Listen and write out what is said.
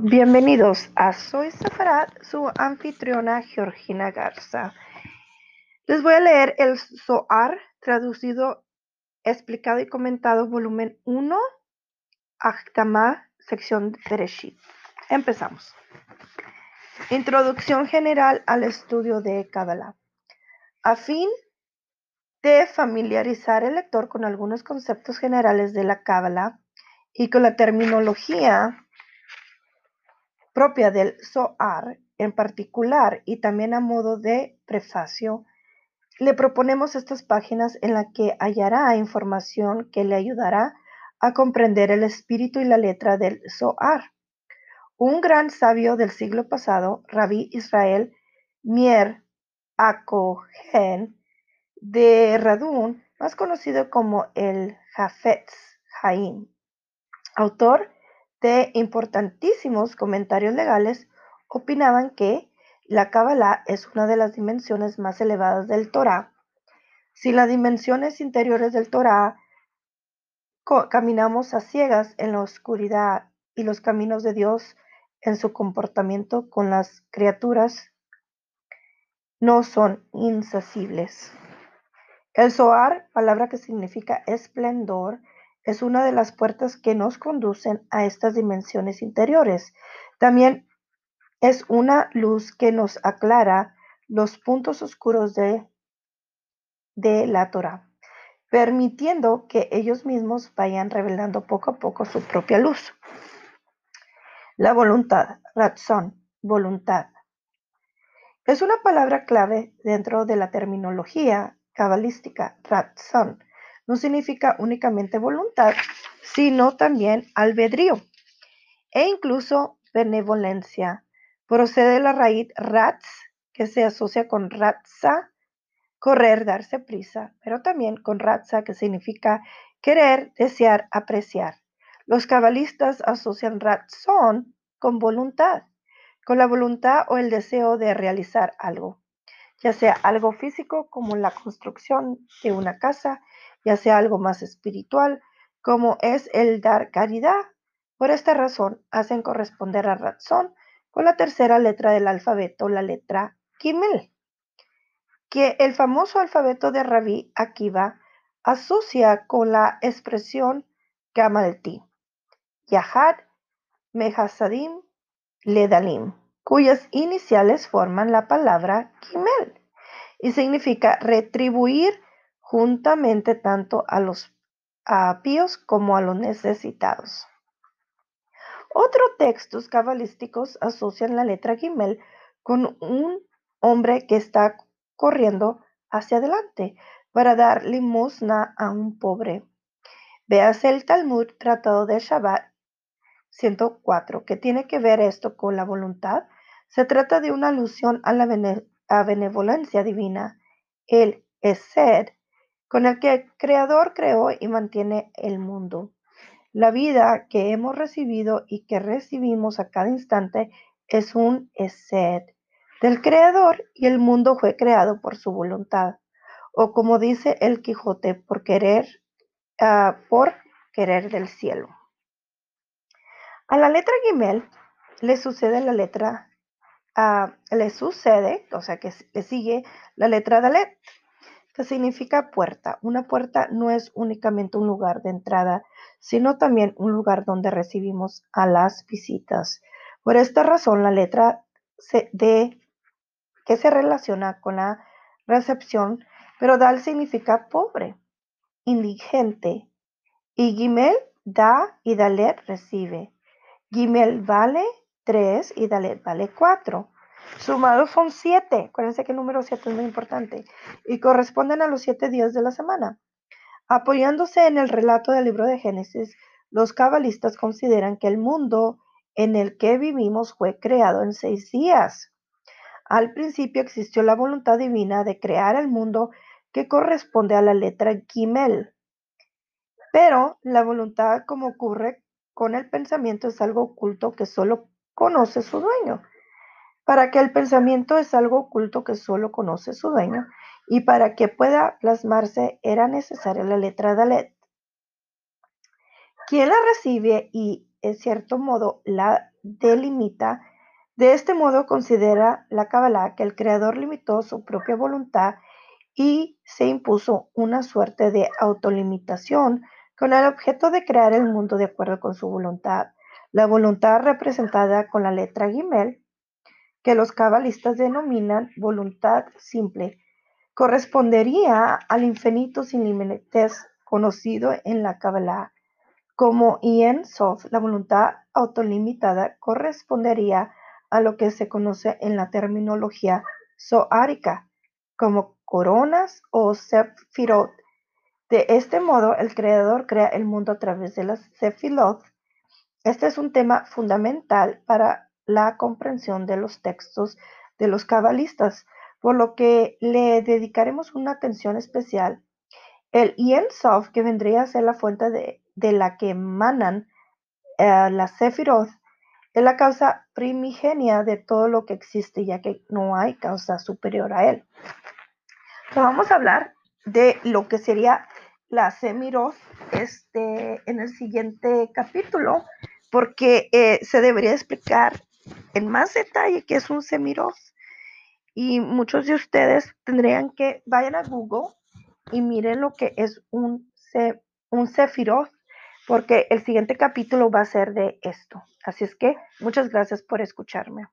Bienvenidos a Soy Sefarad, su anfitriona Georgina Garza. Les voy a leer el Zohar traducido, explicado y comentado, volumen 1, Achtama, sección de. Empezamos. Introducción general al estudio de Kabbalah. A fin de familiarizar el lector con algunos conceptos generales de la Kabbalah y con la terminología propia del Zohar en particular y también a modo de prefacio, le proponemos estas páginas en las que hallará información que le ayudará a comprender el espíritu y la letra del Zohar. Un gran sabio del siglo pasado, Rabí Israel Mier Akohen de Radun, más conocido como el Jafetz Haim, autor de importantísimos comentarios legales, opinaban que la Kabbalah es una de las dimensiones más elevadas del Torah. Si las dimensiones interiores del Torah caminamos a ciegas en la oscuridad y los caminos de Dios en su comportamiento con las criaturas no son insacibles. El Zohar, palabra que significa esplendor, es una de las puertas que nos conducen a estas dimensiones interiores. También es una luz que nos aclara los puntos oscuros de, de la Torah, permitiendo que ellos mismos vayan revelando poco a poco su propia luz. La voluntad, razón, voluntad. Es una palabra clave dentro de la terminología cabalística, razón, no significa únicamente voluntad, sino también albedrío e incluso benevolencia. Procede de la raíz ratz, que se asocia con ratza, correr, darse prisa, pero también con ratza, que significa querer, desear, apreciar. Los cabalistas asocian razón con voluntad, con la voluntad o el deseo de realizar algo, ya sea algo físico como la construcción de una casa, ya sea algo más espiritual, como es el dar caridad. Por esta razón, hacen corresponder a razón con la tercera letra del alfabeto, la letra Gimel, que el famoso alfabeto de Rabí Akiva asocia con la expresión Gamalti, Yahad, Mehasadim, Ledalim, cuyas iniciales forman la palabra Gimel y significa retribuir juntamente tanto a los píos como a los necesitados. Otros textos cabalísticos asocian la letra Gimel con un hombre que está corriendo hacia adelante para dar limosna a un pobre. Véase el Talmud Tratado de Shabbat 104, que tiene que ver esto con la voluntad. Se trata de una alusión a la benevolencia divina. El Esed con el que el Creador creó y mantiene el mundo. La vida que hemos recibido y que recibimos a cada instante es un sed del Creador y el mundo fue creado por su voluntad. O como dice el Quijote, por querer, ah, por querer del cielo. A la letra Gimel le sucede la letra, uh, le sucede, o sea que le sigue la letra Dalet, significa puerta. Una puerta no es únicamente un lugar de entrada, sino también un lugar donde recibimos a las visitas. Por esta razón, la letra D que se relaciona con la recepción, pero Dal significa pobre, indigente, y Gimel da y Dalet recibe. Gimel vale 3 y Dalet vale 4. Sumados son siete. Acuérdense que el número siete es muy importante. Y corresponden a los siete días de la semana. Apoyándose en el relato del libro de Génesis, los cabalistas consideran que el mundo en el que vivimos fue creado en seis días. Al principio existió la voluntad divina de crear el mundo que corresponde a la letra Gimel. Pero la voluntad, como ocurre con el pensamiento, es algo oculto que solo conoce su dueño para que el pensamiento es algo oculto que solo conoce su dueño, y para que pueda plasmarse era necesaria la letra Dalet. Quien la recibe y, en cierto modo, la delimita. De este modo considera la Kabbalah que el Creador limitó su propia voluntad y se impuso una suerte de autolimitación con el objeto de crear el mundo de acuerdo con su voluntad. La voluntad representada con la letra Gimel, que los cabalistas denominan voluntad simple, correspondería al infinito sin límites conocido en la Kabbalah. Como Ien Sof, la voluntad autolimitada correspondería a lo que se conoce en la terminología zoárica como coronas o sefirot. De este modo, el creador crea el mundo a través de las sefilot. Este es un tema fundamental para la comprensión de los textos de los cabalistas, por lo que le dedicaremos una atención especial. El Yen Sof, que vendría a ser la fuente de, la que emanan eh, las Sefirot, es la causa primigenia de todo lo que existe, ya que no hay causa superior a él. vamos a hablar de lo que sería la Semiroth este, en el siguiente capítulo, porque eh, se debería explicar en más detalle qué es un Semiroth. Y muchos de ustedes tendrían que vayan a Google y miren lo que es un, un Sephiroth, porque el siguiente capítulo va a ser de esto. Así es que muchas gracias por escucharme.